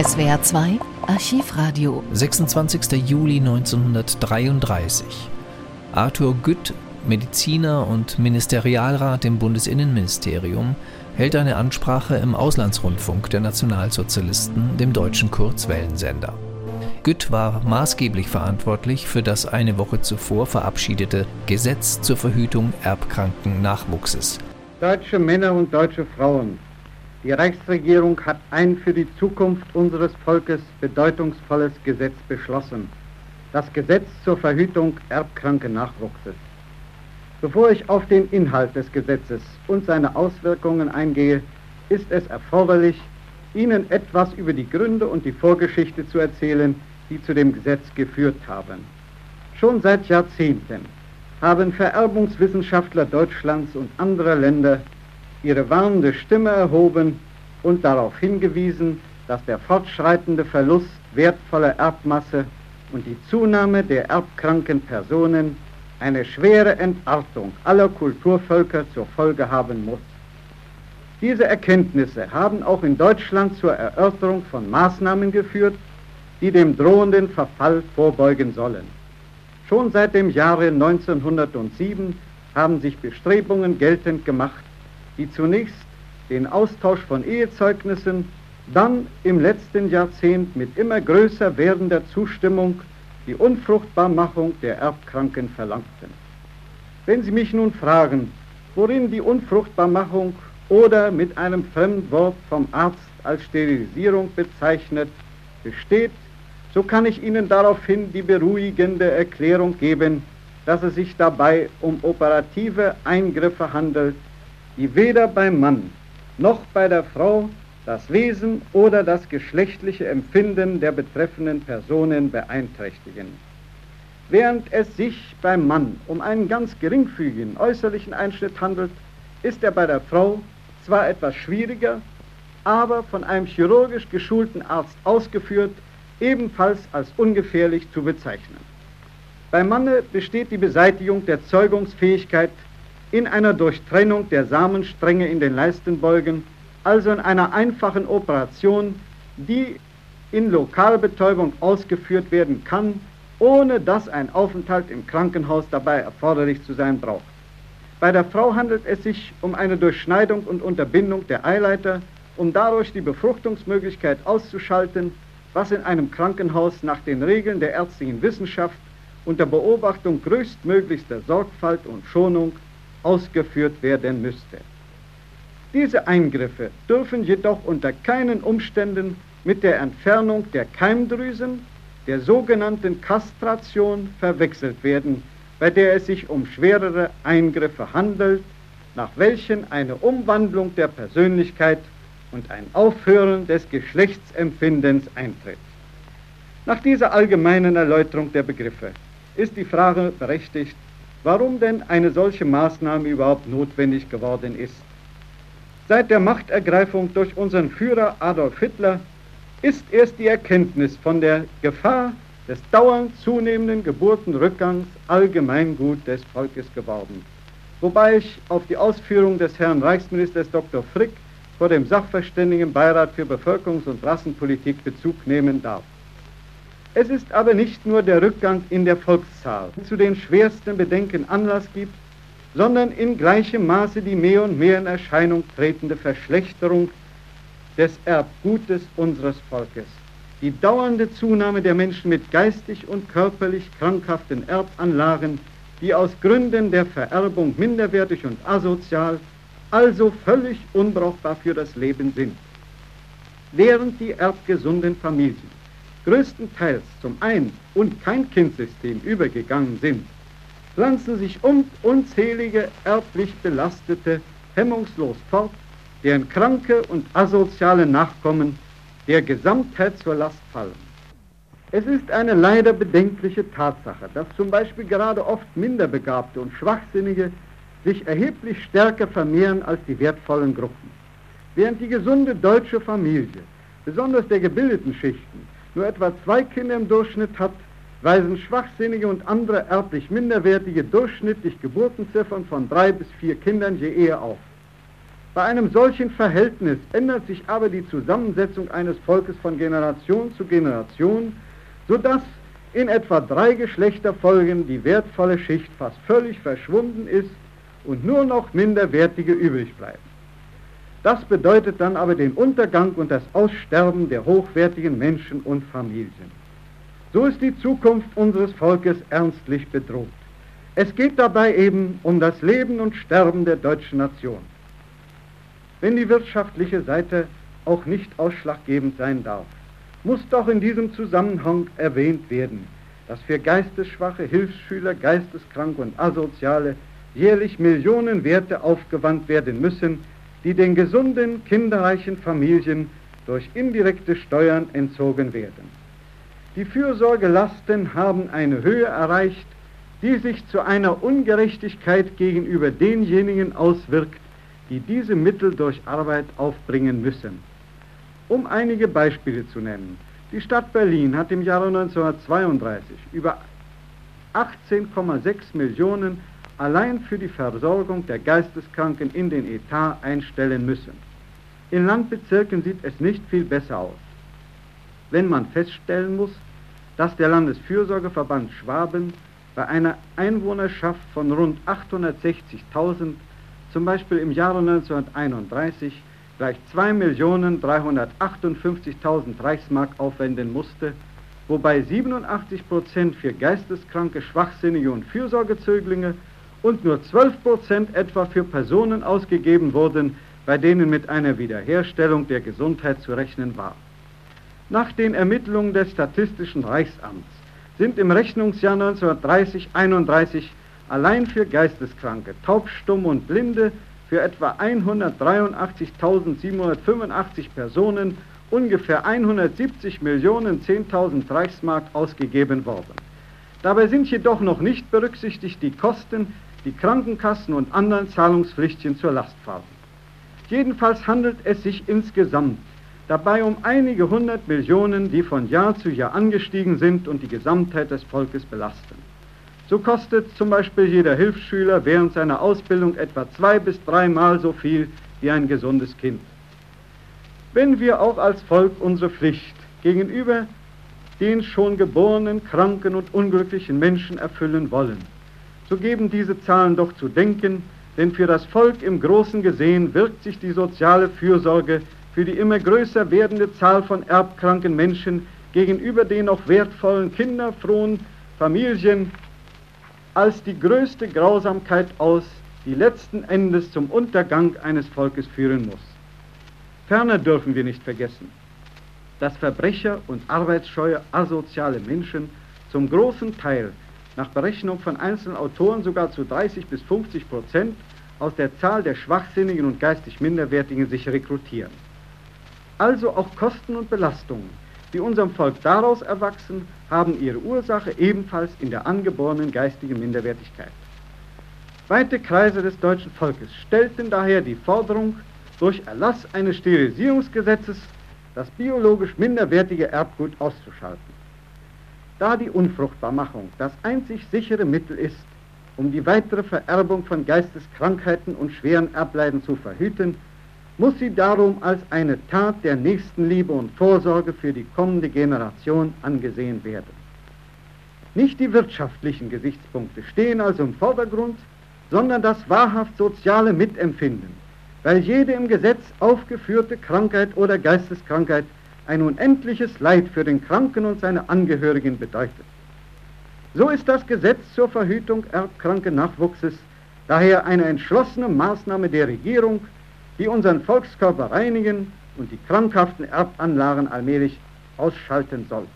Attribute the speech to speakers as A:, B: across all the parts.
A: SWR 2 Archivradio.
B: 26. Juli 1933. Arthur Gütt, Mediziner und Ministerialrat im Bundesinnenministerium, hält eine Ansprache im Auslandsrundfunk der Nationalsozialisten, dem deutschen Kurzwellensender. Gütt war maßgeblich verantwortlich für das eine Woche zuvor verabschiedete Gesetz zur Verhütung erbkranken Nachwuchses.
C: Deutsche Männer und deutsche Frauen, die Reichsregierung hat ein für die Zukunft unseres Volkes bedeutungsvolles Gesetz beschlossen. Das Gesetz zur Verhütung erbkranken Nachwuchses. Bevor ich auf den Inhalt des Gesetzes und seine Auswirkungen eingehe, ist es erforderlich, Ihnen etwas über die Gründe und die Vorgeschichte zu erzählen, die zu dem Gesetz geführt haben. Schon seit Jahrzehnten haben Vererbungswissenschaftler Deutschlands und anderer Länder ihre warnende Stimme erhoben und darauf hingewiesen, dass der fortschreitende Verlust wertvoller Erbmasse und die Zunahme der erbkranken Personen eine schwere Entartung aller Kulturvölker zur Folge haben muss. Diese Erkenntnisse haben auch in Deutschland zur Erörterung von Maßnahmen geführt, die dem drohenden Verfall vorbeugen sollen. Schon seit dem Jahre 1907 haben sich Bestrebungen geltend gemacht, die zunächst den Austausch von Ehezeugnissen, dann im letzten Jahrzehnt mit immer größer werdender Zustimmung die Unfruchtbarmachung der Erbkranken verlangten. Wenn Sie mich nun fragen, worin die Unfruchtbarmachung oder mit einem Fremdwort vom Arzt als Sterilisierung bezeichnet besteht, so kann ich Ihnen daraufhin die beruhigende Erklärung geben, dass es sich dabei um operative Eingriffe handelt, die weder beim Mann noch bei der Frau das Wesen oder das geschlechtliche Empfinden der betreffenden Personen beeinträchtigen. Während es sich beim Mann um einen ganz geringfügigen äußerlichen Einschnitt handelt, ist er bei der Frau zwar etwas schwieriger, aber von einem chirurgisch geschulten Arzt ausgeführt ebenfalls als ungefährlich zu bezeichnen. Beim Manne besteht die Beseitigung der Zeugungsfähigkeit in einer Durchtrennung der Samenstränge in den Leistenbeugen, also in einer einfachen Operation, die in Lokalbetäubung ausgeführt werden kann, ohne dass ein Aufenthalt im Krankenhaus dabei erforderlich zu sein braucht. Bei der Frau handelt es sich um eine Durchschneidung und Unterbindung der Eileiter, um dadurch die Befruchtungsmöglichkeit auszuschalten was in einem Krankenhaus nach den Regeln der ärztlichen Wissenschaft unter Beobachtung größtmöglichster Sorgfalt und Schonung ausgeführt werden müsste. Diese Eingriffe dürfen jedoch unter keinen Umständen mit der Entfernung der Keimdrüsen, der sogenannten Kastration, verwechselt werden, bei der es sich um schwerere Eingriffe handelt, nach welchen eine Umwandlung der Persönlichkeit und ein Aufhören des Geschlechtsempfindens eintritt. Nach dieser allgemeinen Erläuterung der Begriffe ist die Frage berechtigt, warum denn eine solche Maßnahme überhaupt notwendig geworden ist. Seit der Machtergreifung durch unseren Führer Adolf Hitler ist erst die Erkenntnis von der Gefahr des dauernd zunehmenden Geburtenrückgangs Allgemeingut des Volkes geworden. Wobei ich auf die Ausführung des Herrn Reichsministers Dr. Frick vor dem Sachverständigenbeirat für Bevölkerungs- und Rassenpolitik Bezug nehmen darf. Es ist aber nicht nur der Rückgang in der Volkszahl, zu den schwersten Bedenken Anlass gibt, sondern in gleichem Maße die mehr und mehr in Erscheinung tretende Verschlechterung des Erbgutes unseres Volkes. Die dauernde Zunahme der Menschen mit geistig und körperlich krankhaften Erbanlagen, die aus Gründen der Vererbung minderwertig und asozial also völlig unbrauchbar für das Leben sind. Während die erbgesunden Familien größtenteils zum Ein- und Kein-Kind-System übergegangen sind, pflanzen sich unzählige erblich Belastete hemmungslos fort, deren kranke und asoziale Nachkommen der Gesamtheit zur Last fallen. Es ist eine leider bedenkliche Tatsache, dass zum Beispiel gerade oft Minderbegabte und Schwachsinnige sich erheblich stärker vermehren als die wertvollen Gruppen. Während die gesunde deutsche Familie, besonders der gebildeten Schichten, nur etwa zwei Kinder im Durchschnitt hat, weisen schwachsinnige und andere erblich minderwertige durchschnittlich Geburtenziffern von drei bis vier Kindern je Ehe auf. Bei einem solchen Verhältnis ändert sich aber die Zusammensetzung eines Volkes von Generation zu Generation, sodass in etwa drei Geschlechterfolgen die wertvolle Schicht fast völlig verschwunden ist und nur noch minderwertige übrig bleiben. Das bedeutet dann aber den Untergang und das Aussterben der hochwertigen Menschen und Familien. So ist die Zukunft unseres Volkes ernstlich bedroht. Es geht dabei eben um das Leben und Sterben der deutschen Nation. Wenn die wirtschaftliche Seite auch nicht ausschlaggebend sein darf, muss doch in diesem Zusammenhang erwähnt werden, dass für geistesschwache Hilfsschüler, Geisteskranke und Asoziale jährlich Millionen Werte aufgewandt werden müssen, die den gesunden, kinderreichen Familien durch indirekte Steuern entzogen werden. Die Fürsorgelasten haben eine Höhe erreicht, die sich zu einer Ungerechtigkeit gegenüber denjenigen auswirkt, die diese Mittel durch Arbeit aufbringen müssen. Um einige Beispiele zu nennen. Die Stadt Berlin hat im Jahre 1932 über 18,6 Millionen allein für die Versorgung der Geisteskranken in den Etat einstellen müssen. In Landbezirken sieht es nicht viel besser aus. Wenn man feststellen muss, dass der Landesfürsorgeverband Schwaben bei einer Einwohnerschaft von rund 860.000 zum Beispiel im Jahre 1931 gleich 2.358.000 Reichsmark aufwenden musste, wobei 87 Prozent für geisteskranke, schwachsinnige und Fürsorgezöglinge und nur 12 Prozent etwa für Personen ausgegeben wurden, bei denen mit einer Wiederherstellung der Gesundheit zu rechnen war. Nach den Ermittlungen des Statistischen Reichsamts sind im Rechnungsjahr 1930-31 allein für Geisteskranke, Taub, Stumm und Blinde für etwa 183.785 Personen ungefähr 170 Millionen 10.000 Reichsmark ausgegeben worden. Dabei sind jedoch noch nicht berücksichtigt die Kosten, die Krankenkassen und anderen Zahlungspflichtchen zur Last fallen. Jedenfalls handelt es sich insgesamt dabei um einige hundert Millionen, die von Jahr zu Jahr angestiegen sind und die Gesamtheit des Volkes belasten. So kostet zum Beispiel jeder Hilfsschüler während seiner Ausbildung etwa zwei bis dreimal so viel wie ein gesundes Kind. Wenn wir auch als Volk unsere Pflicht gegenüber den schon geborenen, kranken und unglücklichen Menschen erfüllen wollen, so geben diese Zahlen doch zu denken, denn für das Volk im Großen gesehen wirkt sich die soziale Fürsorge für die immer größer werdende Zahl von erbkranken Menschen gegenüber den noch wertvollen, kinderfrohen Familien als die größte Grausamkeit aus, die letzten Endes zum Untergang eines Volkes führen muss. Ferner dürfen wir nicht vergessen, dass Verbrecher und arbeitsscheue asoziale Menschen zum großen Teil nach Berechnung von einzelnen Autoren sogar zu 30 bis 50 Prozent aus der Zahl der Schwachsinnigen und geistig Minderwertigen sich rekrutieren. Also auch Kosten und Belastungen, die unserem Volk daraus erwachsen, haben ihre Ursache ebenfalls in der angeborenen geistigen Minderwertigkeit. Weite Kreise des deutschen Volkes stellten daher die Forderung, durch Erlass eines Sterilisierungsgesetzes das biologisch minderwertige Erbgut auszuschalten. Da die Unfruchtbarmachung das einzig sichere Mittel ist, um die weitere Vererbung von Geisteskrankheiten und schweren Erbleiden zu verhüten, muss sie darum als eine Tat der Nächstenliebe und Vorsorge für die kommende Generation angesehen werden. Nicht die wirtschaftlichen Gesichtspunkte stehen also im Vordergrund, sondern das wahrhaft soziale Mitempfinden, weil jede im Gesetz aufgeführte Krankheit oder Geisteskrankheit ein unendliches Leid für den Kranken und seine Angehörigen bedeutet. So ist das Gesetz zur Verhütung erbkranken Nachwuchses daher eine entschlossene Maßnahme der Regierung, die unseren Volkskörper reinigen und die krankhaften Erbanlagen allmählich ausschalten soll.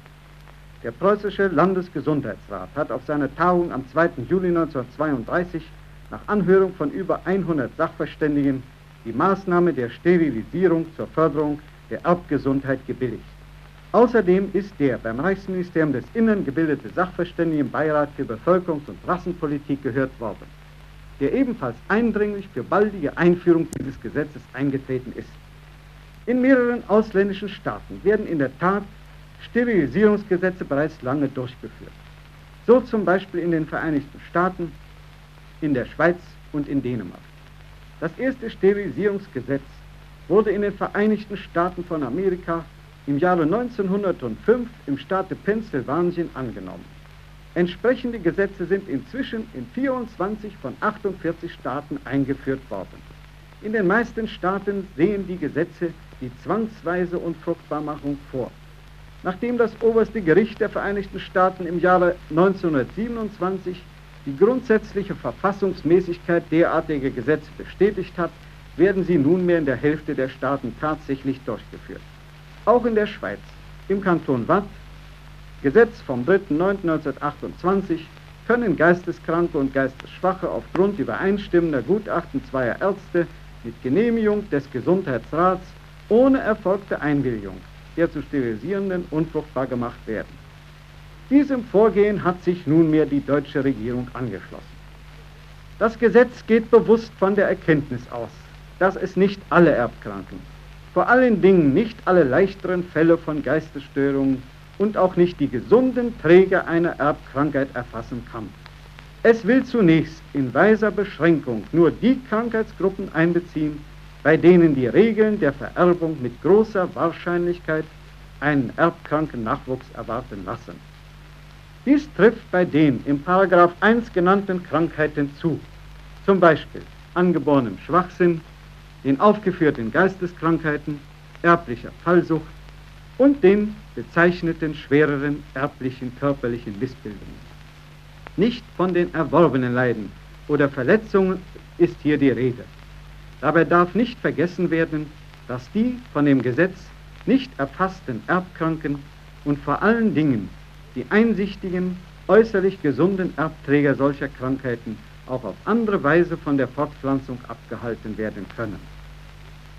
C: Der preußische Landesgesundheitsrat hat auf seiner Tagung am 2. Juli 1932 nach Anhörung von über 100 Sachverständigen die Maßnahme der Sterilisierung zur Förderung der Erbgesundheit gebilligt. Außerdem ist der beim Reichsministerium des Innern gebildete Sachverständigenbeirat für Bevölkerungs- und Rassenpolitik gehört worden der ebenfalls eindringlich für baldige Einführung dieses Gesetzes eingetreten ist. In mehreren ausländischen Staaten werden in der Tat Sterilisierungsgesetze bereits lange durchgeführt. So zum Beispiel in den Vereinigten Staaten, in der Schweiz und in Dänemark. Das erste Sterilisierungsgesetz wurde in den Vereinigten Staaten von Amerika im Jahre 1905 im Staate Pennsylvanien angenommen. Entsprechende Gesetze sind inzwischen in 24 von 48 Staaten eingeführt worden. In den meisten Staaten sehen die Gesetze die zwangsweise Unfruchtbarmachung vor. Nachdem das oberste Gericht der Vereinigten Staaten im Jahre 1927 die grundsätzliche Verfassungsmäßigkeit derartiger Gesetze bestätigt hat, werden sie nunmehr in der Hälfte der Staaten tatsächlich durchgeführt. Auch in der Schweiz, im Kanton Watt, Gesetz vom 3.9.1928, können Geisteskranke und Geistesschwache aufgrund übereinstimmender Gutachten zweier Ärzte mit Genehmigung des Gesundheitsrats ohne erfolgte Einwilligung der zu sterilisierenden unfruchtbar gemacht werden. Diesem Vorgehen hat sich nunmehr die deutsche Regierung angeschlossen. Das Gesetz geht bewusst von der Erkenntnis aus, dass es nicht alle Erbkranken, vor allen Dingen nicht alle leichteren Fälle von Geistesstörungen und auch nicht die gesunden Träger einer Erbkrankheit erfassen kann. Es will zunächst in weiser Beschränkung nur die Krankheitsgruppen einbeziehen, bei denen die Regeln der Vererbung mit großer Wahrscheinlichkeit einen erbkranken Nachwuchs erwarten lassen. Dies trifft bei den im Paragraph 1 genannten Krankheiten zu, zum Beispiel angeborenem Schwachsinn, den aufgeführten Geisteskrankheiten, erblicher Fallsucht und den bezeichneten schwereren erblichen körperlichen Missbildungen. Nicht von den erworbenen Leiden oder Verletzungen ist hier die Rede. Dabei darf nicht vergessen werden, dass die von dem Gesetz nicht erfassten Erbkranken und vor allen Dingen die einsichtigen, äußerlich gesunden Erbträger solcher Krankheiten auch auf andere Weise von der Fortpflanzung abgehalten werden können.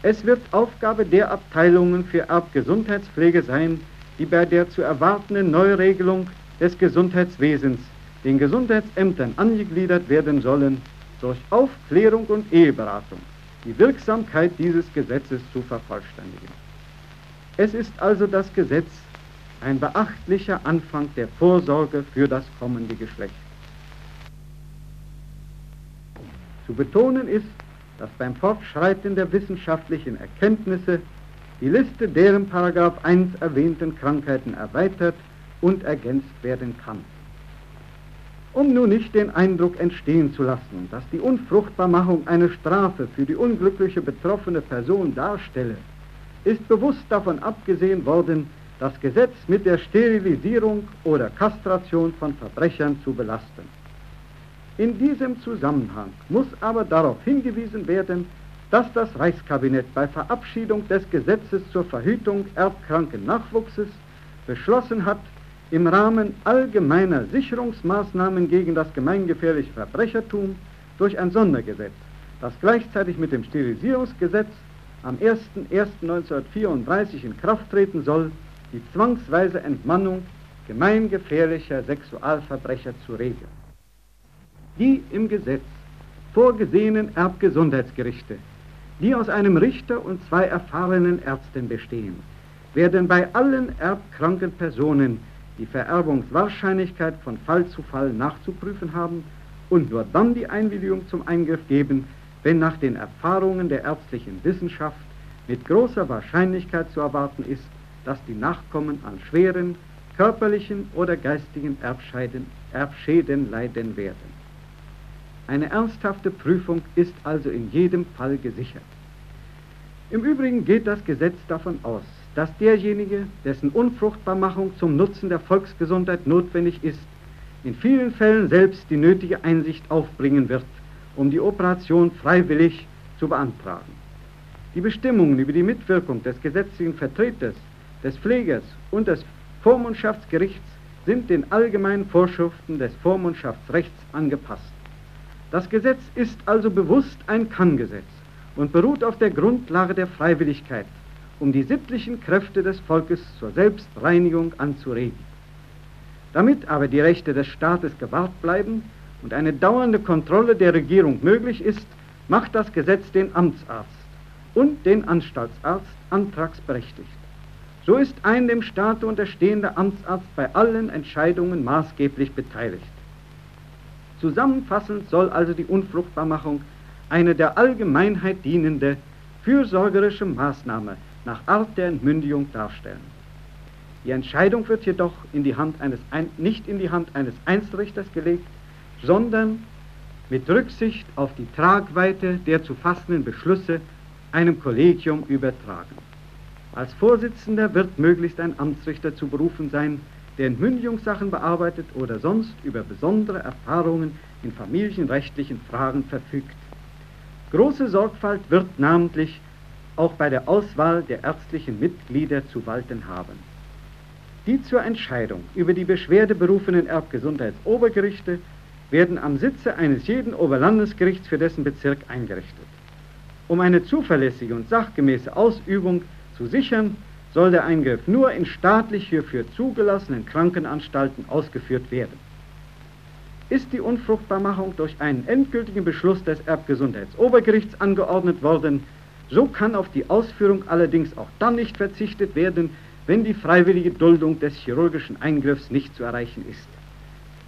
C: Es wird Aufgabe der Abteilungen für Erbgesundheitspflege sein, die bei der zu erwartenden Neuregelung des Gesundheitswesens den Gesundheitsämtern angegliedert werden sollen, durch Aufklärung und Eheberatung die Wirksamkeit dieses Gesetzes zu vervollständigen. Es ist also das Gesetz ein beachtlicher Anfang der Vorsorge für das kommende Geschlecht. Zu betonen ist, dass beim Fortschreiten der wissenschaftlichen Erkenntnisse die Liste der im Paragraph 1 erwähnten Krankheiten erweitert und ergänzt werden kann. Um nun nicht den Eindruck entstehen zu lassen, dass die Unfruchtbarmachung eine Strafe für die unglückliche betroffene Person darstelle, ist bewusst davon abgesehen worden, das Gesetz mit der Sterilisierung oder Kastration von Verbrechern zu belasten. In diesem Zusammenhang muss aber darauf hingewiesen werden, dass das Reichskabinett bei Verabschiedung des Gesetzes zur Verhütung erbkranken Nachwuchses beschlossen hat, im Rahmen allgemeiner Sicherungsmaßnahmen gegen das gemeingefährliche Verbrechertum durch ein Sondergesetz, das gleichzeitig mit dem Sterilisierungsgesetz am 01.01.1934 in Kraft treten soll, die zwangsweise Entmannung gemeingefährlicher Sexualverbrecher zu regeln. Die im Gesetz vorgesehenen Erbgesundheitsgerichte, die aus einem Richter und zwei erfahrenen Ärzten bestehen, werden bei allen erbkranken Personen die Vererbungswahrscheinlichkeit von Fall zu Fall nachzuprüfen haben und nur dann die Einwilligung zum Eingriff geben, wenn nach den Erfahrungen der ärztlichen Wissenschaft mit großer Wahrscheinlichkeit zu erwarten ist, dass die Nachkommen an schweren körperlichen oder geistigen Erbscheiden, Erbschäden leiden werden. Eine ernsthafte Prüfung ist also in jedem Fall gesichert. Im Übrigen geht das Gesetz davon aus, dass derjenige, dessen Unfruchtbarmachung zum Nutzen der Volksgesundheit notwendig ist, in vielen Fällen selbst die nötige Einsicht aufbringen wird, um die Operation freiwillig zu beantragen. Die Bestimmungen über die Mitwirkung des gesetzlichen Vertreters, des Pflegers und des Vormundschaftsgerichts sind den allgemeinen Vorschriften des Vormundschaftsrechts angepasst. Das Gesetz ist also bewusst ein Kann-Gesetz und beruht auf der Grundlage der Freiwilligkeit, um die sittlichen Kräfte des Volkes zur Selbstreinigung anzuregen. Damit aber die Rechte des Staates gewahrt bleiben und eine dauernde Kontrolle der Regierung möglich ist, macht das Gesetz den Amtsarzt und den Anstaltsarzt antragsberechtigt. So ist ein dem Staate unterstehender Amtsarzt bei allen Entscheidungen maßgeblich beteiligt. Zusammenfassend soll also die Unfruchtbarmachung eine der Allgemeinheit dienende, fürsorgerische Maßnahme nach Art der Entmündigung darstellen. Die Entscheidung wird jedoch in die Hand eines Ein nicht in die Hand eines Einzelrichters gelegt, sondern mit Rücksicht auf die Tragweite der zu fassenden Beschlüsse einem Kollegium übertragen. Als Vorsitzender wird möglichst ein Amtsrichter zu berufen sein, der Entmündigungssachen bearbeitet oder sonst über besondere Erfahrungen in familienrechtlichen Fragen verfügt. Große Sorgfalt wird namentlich auch bei der Auswahl der ärztlichen Mitglieder zu walten haben. Die zur Entscheidung über die Beschwerde berufenen Erbgesundheitsobergerichte werden am Sitze eines jeden Oberlandesgerichts für dessen Bezirk eingerichtet. Um eine zuverlässige und sachgemäße Ausübung zu sichern, soll der Eingriff nur in staatlich hierfür zugelassenen Krankenanstalten ausgeführt werden. Ist die Unfruchtbarmachung durch einen endgültigen Beschluss des Erbgesundheitsobergerichts angeordnet worden, so kann auf die Ausführung allerdings auch dann nicht verzichtet werden, wenn die freiwillige Duldung des chirurgischen Eingriffs nicht zu erreichen ist.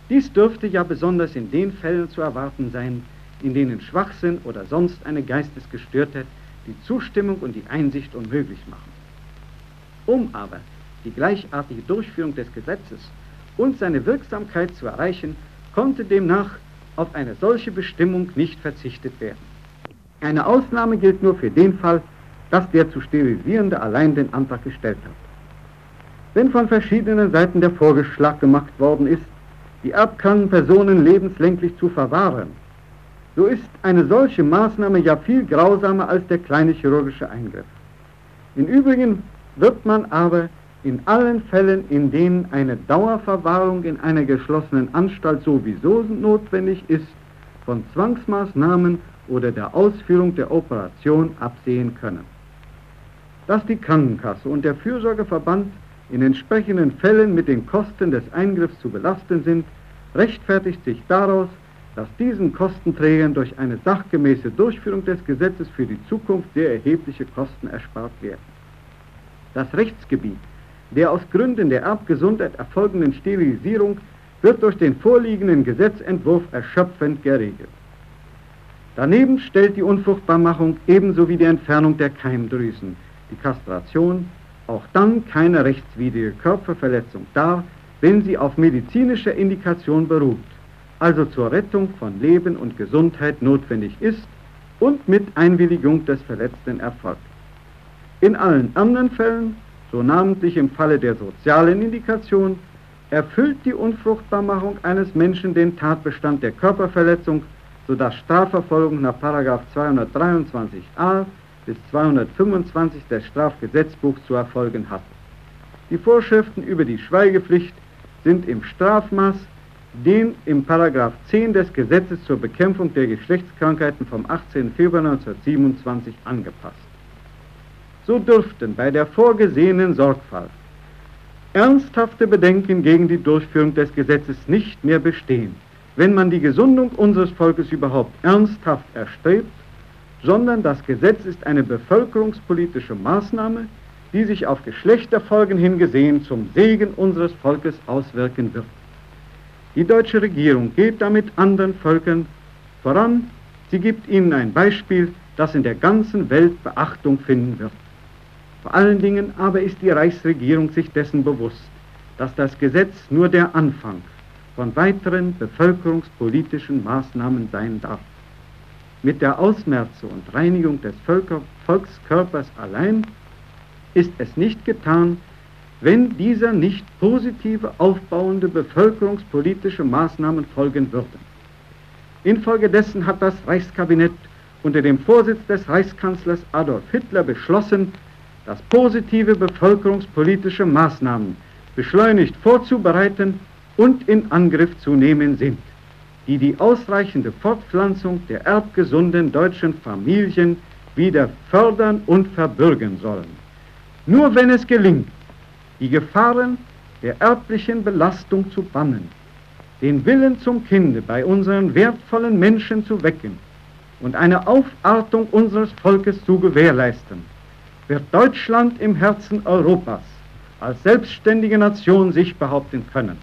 C: Dies dürfte ja besonders in den Fällen zu erwarten sein, in denen Schwachsinn oder sonst eine Geistesgestörtheit die Zustimmung und die Einsicht unmöglich machen. Um aber die gleichartige Durchführung des Gesetzes und seine Wirksamkeit zu erreichen, konnte demnach auf eine solche Bestimmung nicht verzichtet werden. Eine Ausnahme gilt nur für den Fall, dass der zu sterilisierende allein den Antrag gestellt hat. Wenn von verschiedenen Seiten der Vorgeschlag gemacht worden ist, die erbkranken Personen lebenslänglich zu verwahren, so ist eine solche Maßnahme ja viel grausamer als der kleine chirurgische Eingriff. Im Übrigen wird man aber in allen Fällen, in denen eine Dauerverwahrung in einer geschlossenen Anstalt sowieso notwendig ist, von Zwangsmaßnahmen oder der Ausführung der Operation absehen können. Dass die Krankenkasse und der Fürsorgeverband in entsprechenden Fällen mit den Kosten des Eingriffs zu belasten sind, rechtfertigt sich daraus, dass diesen Kostenträgern durch eine sachgemäße Durchführung des Gesetzes für die Zukunft sehr erhebliche Kosten erspart werden. Das Rechtsgebiet der aus Gründen der Erbgesundheit erfolgenden Sterilisierung wird durch den vorliegenden Gesetzentwurf erschöpfend geregelt. Daneben stellt die Unfruchtbarmachung ebenso wie die Entfernung der Keimdrüsen, die Kastration, auch dann keine rechtswidrige Körperverletzung dar, wenn sie auf medizinischer Indikation beruht, also zur Rettung von Leben und Gesundheit notwendig ist und mit Einwilligung des Verletzten erfolgt. In allen anderen Fällen, so namentlich im Falle der sozialen Indikation, erfüllt die Unfruchtbarmachung eines Menschen den Tatbestand der Körperverletzung, sodass Strafverfolgung nach 223a bis 225 des Strafgesetzbuchs zu erfolgen hat. Die Vorschriften über die Schweigepflicht sind im Strafmaß den im Paragraph 10 des Gesetzes zur Bekämpfung der Geschlechtskrankheiten vom 18. Februar 1927 angepasst. So dürften bei der vorgesehenen Sorgfalt ernsthafte Bedenken gegen die Durchführung des Gesetzes nicht mehr bestehen, wenn man die Gesundung unseres Volkes überhaupt ernsthaft erstrebt, sondern das Gesetz ist eine bevölkerungspolitische Maßnahme, die sich auf Geschlechterfolgen hingesehen zum Segen unseres Volkes auswirken wird. Die deutsche Regierung geht damit anderen Völkern voran, sie gibt ihnen ein Beispiel, das in der ganzen Welt Beachtung finden wird. Vor allen Dingen aber ist die Reichsregierung sich dessen bewusst, dass das Gesetz nur der Anfang von weiteren bevölkerungspolitischen Maßnahmen sein darf. Mit der Ausmerze und Reinigung des Völker Volkskörpers allein ist es nicht getan, wenn dieser nicht positive, aufbauende bevölkerungspolitische Maßnahmen folgen würden. Infolgedessen hat das Reichskabinett unter dem Vorsitz des Reichskanzlers Adolf Hitler beschlossen, dass positive bevölkerungspolitische Maßnahmen beschleunigt vorzubereiten und in Angriff zu nehmen sind, die die ausreichende Fortpflanzung der erbgesunden deutschen Familien wieder fördern und verbürgen sollen. Nur wenn es gelingt, die Gefahren der erblichen Belastung zu bannen, den Willen zum Kinde bei unseren wertvollen Menschen zu wecken und eine Aufartung unseres Volkes zu gewährleisten, wird Deutschland im Herzen Europas als selbstständige Nation sich behaupten können.